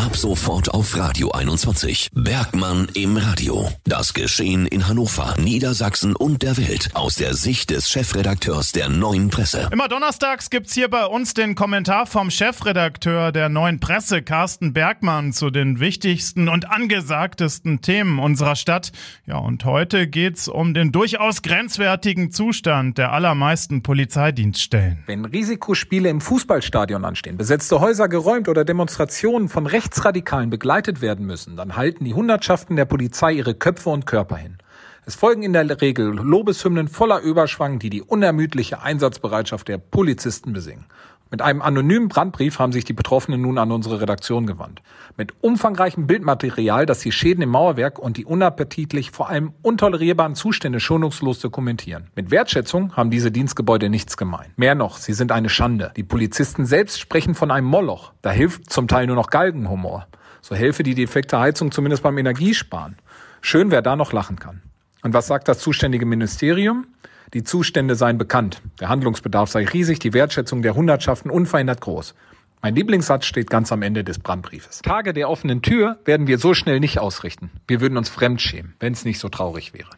Ab sofort auf Radio 21. Bergmann im Radio. Das Geschehen in Hannover, Niedersachsen und der Welt aus der Sicht des Chefredakteurs der Neuen Presse. Immer donnerstags gibt's hier bei uns den Kommentar vom Chefredakteur der Neuen Presse, Carsten Bergmann, zu den wichtigsten und angesagtesten Themen unserer Stadt. Ja, und heute geht's um den durchaus grenzwertigen Zustand der allermeisten Polizeidienststellen. Wenn Risikospiele im Fußballstadion anstehen, besetzte Häuser geräumt oder Demonstrationen von Rechtsradikalen begleitet werden müssen, dann halten die Hundertschaften der Polizei ihre Köpfe und Körper hin. Es folgen in der Regel Lobeshymnen voller Überschwang, die die unermüdliche Einsatzbereitschaft der Polizisten besingen. Mit einem anonymen Brandbrief haben sich die Betroffenen nun an unsere Redaktion gewandt. Mit umfangreichem Bildmaterial, das die Schäden im Mauerwerk und die unappetitlich, vor allem untolerierbaren Zustände schonungslos dokumentieren. Mit Wertschätzung haben diese Dienstgebäude nichts gemein. Mehr noch, sie sind eine Schande. Die Polizisten selbst sprechen von einem Moloch. Da hilft zum Teil nur noch Galgenhumor. So helfe die defekte Heizung zumindest beim Energiesparen. Schön, wer da noch lachen kann. Und was sagt das zuständige Ministerium? Die Zustände seien bekannt. Der Handlungsbedarf sei riesig, die Wertschätzung der Hundertschaften unverändert groß. Mein Lieblingssatz steht ganz am Ende des Brandbriefes. Tage der offenen Tür werden wir so schnell nicht ausrichten. Wir würden uns fremd schämen, wenn es nicht so traurig wäre.